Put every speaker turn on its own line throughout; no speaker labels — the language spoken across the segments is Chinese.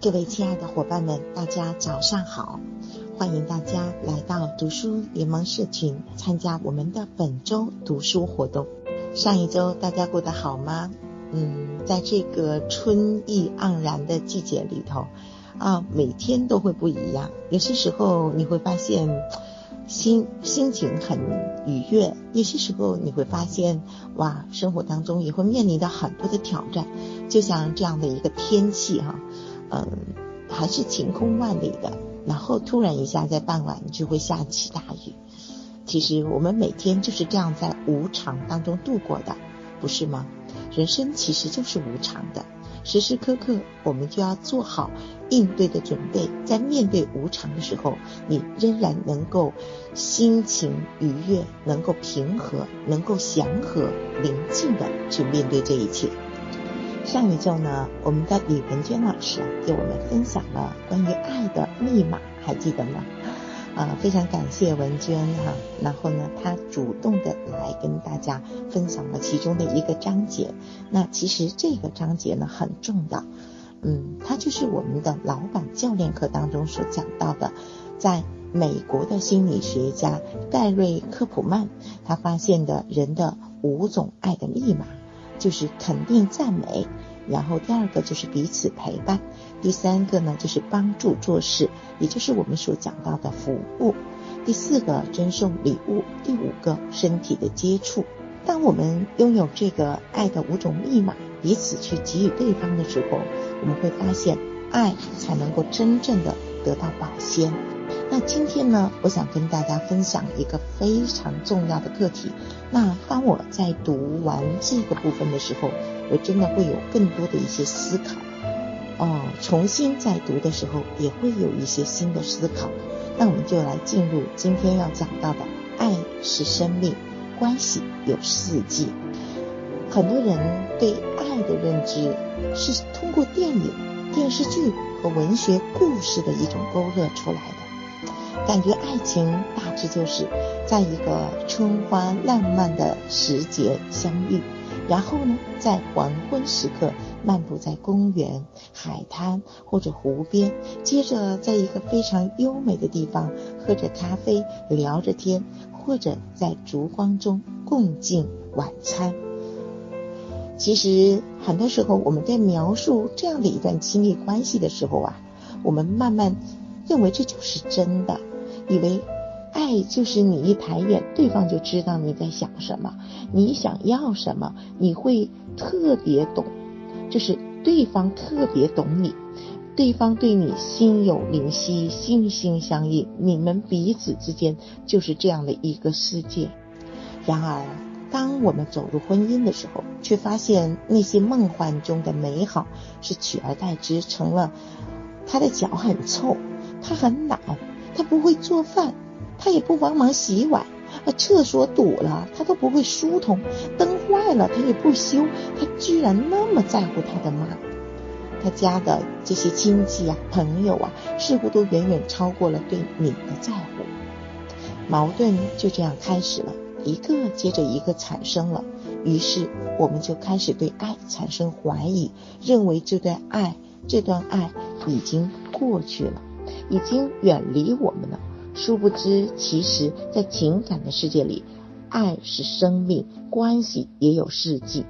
各位亲爱的伙伴们，大家早上好！欢迎大家来到读书联盟社群，参加我们的本周读书活动。上一周大家过得好吗？嗯，在这个春意盎然的季节里头，啊，每天都会不一样。有些时候你会发现心心情很愉悦，有些时候你会发现，哇，生活当中也会面临到很多的挑战。就像这样的一个天气哈。嗯，还是晴空万里的，然后突然一下在傍晚就会下起大雨。其实我们每天就是这样在无常当中度过的，不是吗？人生其实就是无常的，时时刻刻我们就要做好应对的准备，在面对无常的时候，你仍然能够心情愉悦，能够平和，能够祥和宁静的去面对这一切。上一周呢，我们的李文娟老师给我们分享了关于爱的密码，还记得吗？啊，非常感谢文娟哈。然后呢，她主动的来跟大家分享了其中的一个章节。那其实这个章节呢很重要，嗯，它就是我们的老板教练课当中所讲到的，在美国的心理学家盖瑞科普曼他发现的人的五种爱的密码。就是肯定赞美，然后第二个就是彼此陪伴，第三个呢就是帮助做事，也就是我们所讲到的服务，第四个赠送礼物，第五个身体的接触。当我们拥有这个爱的五种密码，彼此去给予对方的时候，我们会发现爱才能够真正的得到保鲜。那今天呢，我想跟大家分享一个非常重要的课题。那当我在读完这个部分的时候，我真的会有更多的一些思考。哦，重新再读的时候，也会有一些新的思考。那我们就来进入今天要讲到的：爱是生命，关系有四季。很多人对爱的认知是通过电影、电视剧和文学故事的一种勾勒出来的。感觉爱情大致就是在一个春花烂漫的时节相遇，然后呢，在黄昏时刻漫步在公园、海滩或者湖边，接着在一个非常优美的地方喝着咖啡、聊着天，或者在烛光中共进晚餐。其实很多时候我们在描述这样的一段亲密关系的时候啊，我们慢慢认为这就是真的。以为爱就是你一抬眼，对方就知道你在想什么，你想要什么，你会特别懂，就是对方特别懂你，对方对你心有灵犀，心心相印，你们彼此之间就是这样的一个世界。然而，当我们走入婚姻的时候，却发现那些梦幻中的美好是取而代之，成了他的脚很臭，他很懒。他不会做饭，他也不帮忙洗碗，啊，厕所堵了他都不会疏通，灯坏了他也不修，他居然那么在乎他的妈，他家的这些亲戚啊、朋友啊，似乎都远远超过了对你的在乎，矛盾就这样开始了，一个接着一个产生了，于是我们就开始对爱产生怀疑，认为这段爱，这段爱已经过去了。已经远离我们了。殊不知，其实，在情感的世界里，爱是生命，关系也有四季，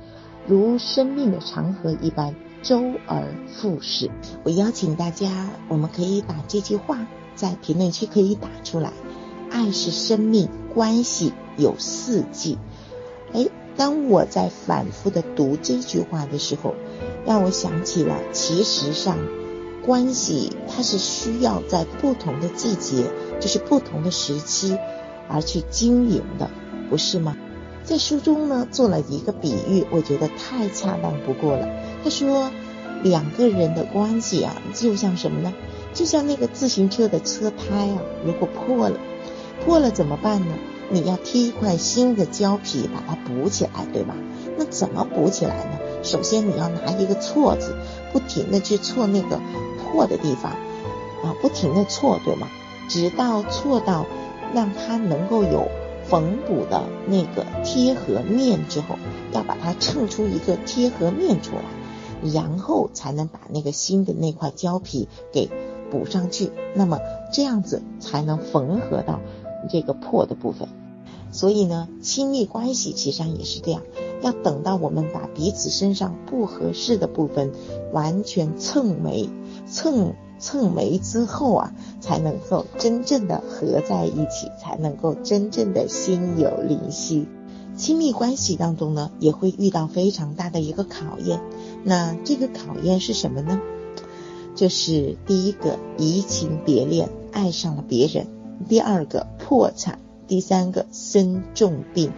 如生命的长河一般，周而复始。我邀请大家，我们可以把这句话在评论区可以打出来：爱是生命，关系有四季。哎，当我在反复的读这句话的时候，让我想起了，其实上。关系它是需要在不同的季节，就是不同的时期而去经营的，不是吗？在书中呢做了一个比喻，我觉得太恰当不过了。他说，两个人的关系啊，就像什么呢？就像那个自行车的车胎啊，如果破了，破了怎么办呢？你要贴一块新的胶皮把它补起来，对吧？那怎么补起来呢？首先你要拿一个锉子，不停的去锉那个。错的地方啊，不停的错，对吗？直到错到让它能够有缝补的那个贴合面之后，要把它衬出一个贴合面出来。然后才能把那个新的那块胶皮给补上去，那么这样子才能缝合到这个破的部分。所以呢，亲密关系其实上也是这样，要等到我们把彼此身上不合适的部分完全蹭没、蹭蹭没之后啊，才能够真正的合在一起，才能够真正的心有灵犀。亲密关系当中呢，也会遇到非常大的一个考验。那这个考验是什么呢？就是第一个移情别恋，爱上了别人；第二个破产。第三个生重病，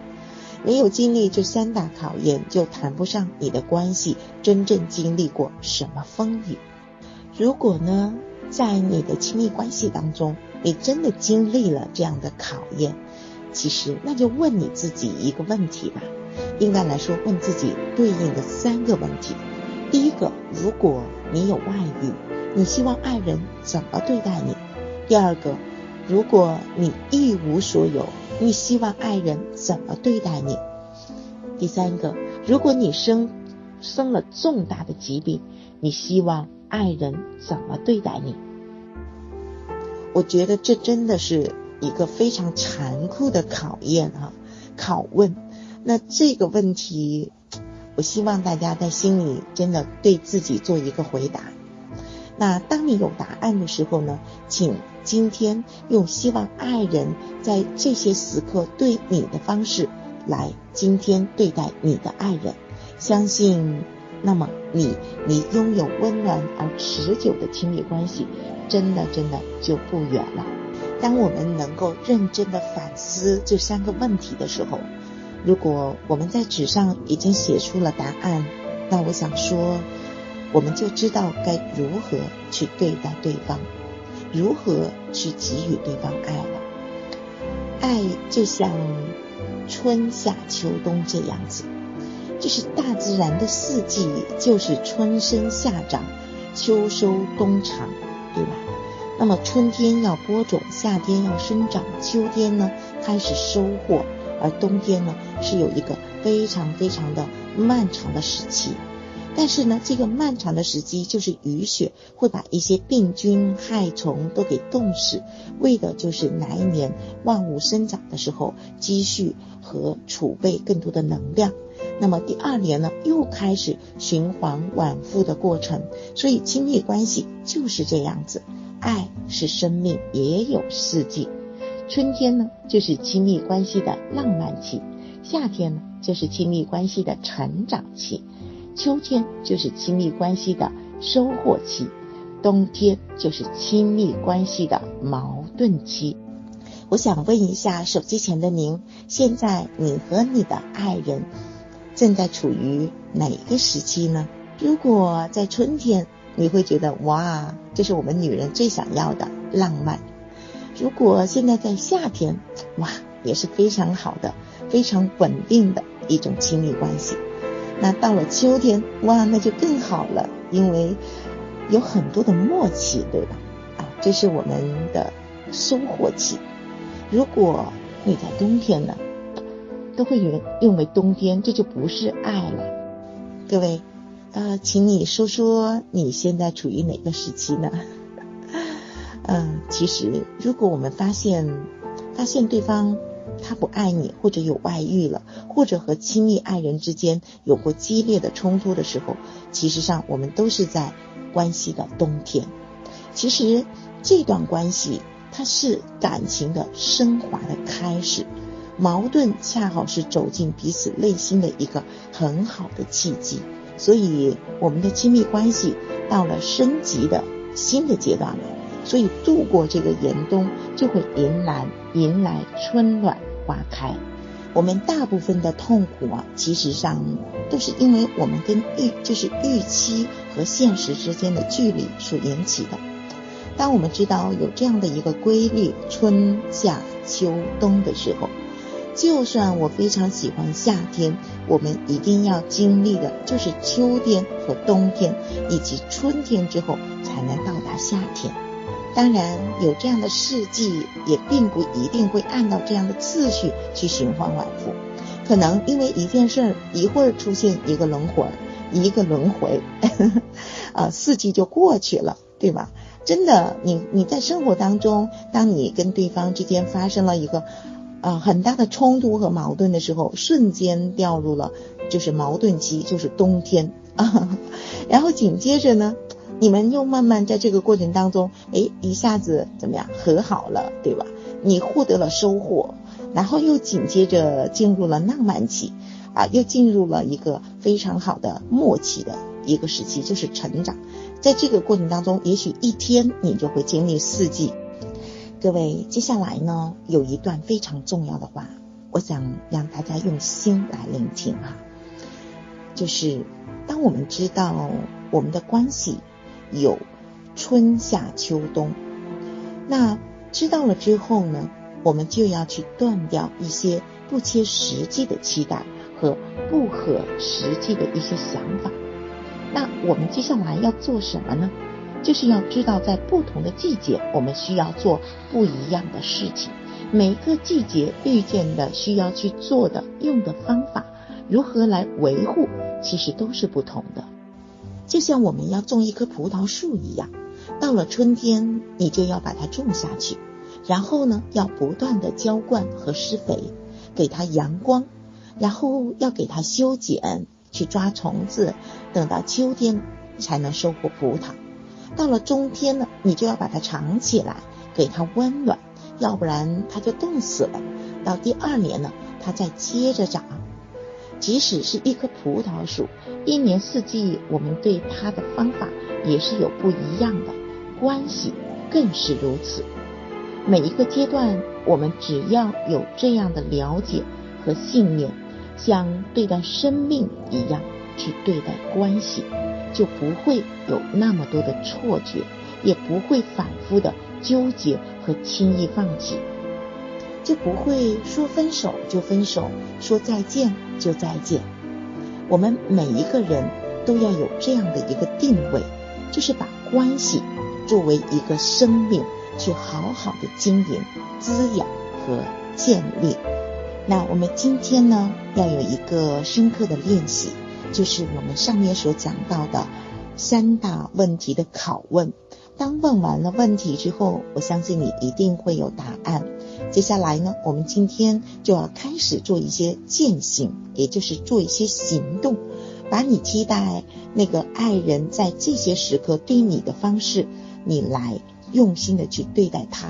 没有经历这三大考验，就谈不上你的关系真正经历过什么风雨。如果呢，在你的亲密关系当中，你真的经历了这样的考验，其实那就问你自己一个问题吧。应该来说，问自己对应的三个问题。第一个，如果你有外遇，你希望爱人怎么对待你？第二个。如果你一无所有，你希望爱人怎么对待你？第三个，如果你生生了重大的疾病，你希望爱人怎么对待你？我觉得这真的是一个非常残酷的考验啊，拷问。那这个问题，我希望大家在心里真的对自己做一个回答。那当你有答案的时候呢，请。今天用希望爱人在这些时刻对你的方式来今天对待你的爱人，相信那么你你拥有温暖而持久的亲密关系，真的真的就不远了。当我们能够认真的反思这三个问题的时候，如果我们在纸上已经写出了答案，那我想说，我们就知道该如何去对待对方。如何去给予对方爱了？爱就像春夏秋冬这样子，就是大自然的四季，就是春生夏长，秋收冬藏，对吧？那么春天要播种，夏天要生长，秋天呢开始收获，而冬天呢是有一个非常非常的漫长的时期。但是呢，这个漫长的时期就是雨雪会把一些病菌害虫都给冻死，为的就是来年万物生长的时候积蓄和储备更多的能量。那么第二年呢，又开始循环往复的过程。所以亲密关系就是这样子，爱是生命，也有四季。春天呢，就是亲密关系的浪漫期；夏天呢，就是亲密关系的成长期。秋天就是亲密关系的收获期，冬天就是亲密关系的矛盾期。我想问一下手机前的您，现在你和你的爱人正在处于哪个时期呢？如果在春天，你会觉得哇，这是我们女人最想要的浪漫；如果现在在夏天，哇，也是非常好的、非常稳定的一种亲密关系。那到了秋天，哇，那就更好了，因为有很多的默契，对吧？啊，这是我们的收获期。如果你在冬天呢，都会认认为冬天这就不是爱了。各位，呃，请你说说你现在处于哪个时期呢？嗯，其实如果我们发现发现对方。他不爱你，或者有外遇了，或者和亲密爱人之间有过激烈的冲突的时候，其实上我们都是在关系的冬天。其实这段关系它是感情的升华的开始，矛盾恰好是走进彼此内心的一个很好的契机。所以我们的亲密关系到了升级的新的阶段了。所以度过这个严冬，就会迎来迎来春暖花开。我们大部分的痛苦啊，其实上都是因为我们跟预就是预期和现实之间的距离所引起的。当我们知道有这样的一个规律，春夏秋冬的时候，就算我非常喜欢夏天，我们一定要经历的就是秋天和冬天，以及春天之后才能到达夏天。当然，有这样的事迹，也并不一定会按照这样的次序去循环往复。可能因为一件事儿，一会儿出现一个轮回，一个轮回，啊，四季就过去了，对吧？真的，你你在生活当中，当你跟对方之间发生了一个啊很大的冲突和矛盾的时候，瞬间掉入了就是矛盾期，就是冬天啊，然后紧接着呢，你们又慢慢在这个过程当中，哎，一下子怎么样和好了，对吧？你获得了收获，然后又紧接着进入了浪漫期，啊，又进入了一个非常好的默契的一个时期，就是成长。在这个过程当中，也许一天你就会经历四季。各位，接下来呢，有一段非常重要的话，我想让大家用心来聆听啊。就是当我们知道我们的关系有春夏秋冬，那知道了之后呢，我们就要去断掉一些不切实际的期待和不合实际的一些想法。那我们接下来要做什么呢？就是要知道，在不同的季节，我们需要做不一样的事情。每个季节遇见的需要去做的、用的方法，如何来维护，其实都是不同的。就像我们要种一棵葡萄树一样，到了春天，你就要把它种下去，然后呢，要不断的浇灌和施肥，给它阳光，然后要给它修剪。去抓虫子，等到秋天才能收获葡萄。到了冬天呢，你就要把它藏起来，给它温暖，要不然它就冻死了。到第二年呢，它再接着长。即使是一棵葡萄树，一年四季我们对它的方法也是有不一样的，关系更是如此。每一个阶段，我们只要有这样的了解和信念。像对待生命一样去对待关系，就不会有那么多的错觉，也不会反复的纠结和轻易放弃，就不会说分手就分手，说再见就再见。我们每一个人都要有这样的一个定位，就是把关系作为一个生命去好好的经营、滋养和建立。那我们今天呢，要有一个深刻的练习，就是我们上面所讲到的三大问题的拷问。当问完了问题之后，我相信你一定会有答案。接下来呢，我们今天就要开始做一些践行，也就是做一些行动，把你期待那个爱人在这些时刻对你的方式，你来用心的去对待他，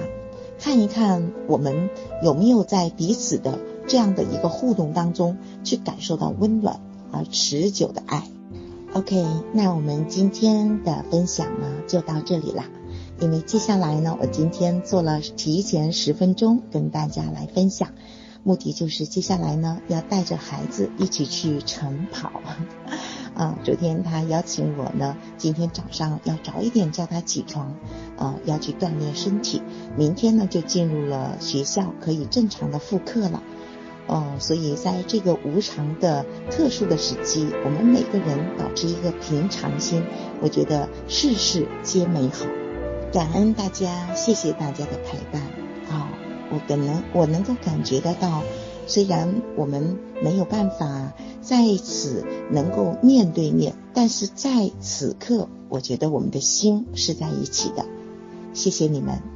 看一看我们有没有在彼此的。这样的一个互动当中，去感受到温暖而持久的爱。OK，那我们今天的分享呢就到这里啦。因为接下来呢，我今天做了提前十分钟跟大家来分享，目的就是接下来呢要带着孩子一起去晨跑。啊，昨天他邀请我呢，今天早上要早一点叫他起床，啊，要去锻炼身体。明天呢就进入了学校，可以正常的复课了。哦，所以在这个无常的特殊的时期，我们每个人保持一个平常心，我觉得事事皆美好。感恩大家，谢谢大家的陪伴。啊，我可能我能够感觉得到，虽然我们没有办法在此能够面对面，但是在此刻，我觉得我们的心是在一起的。谢谢你们。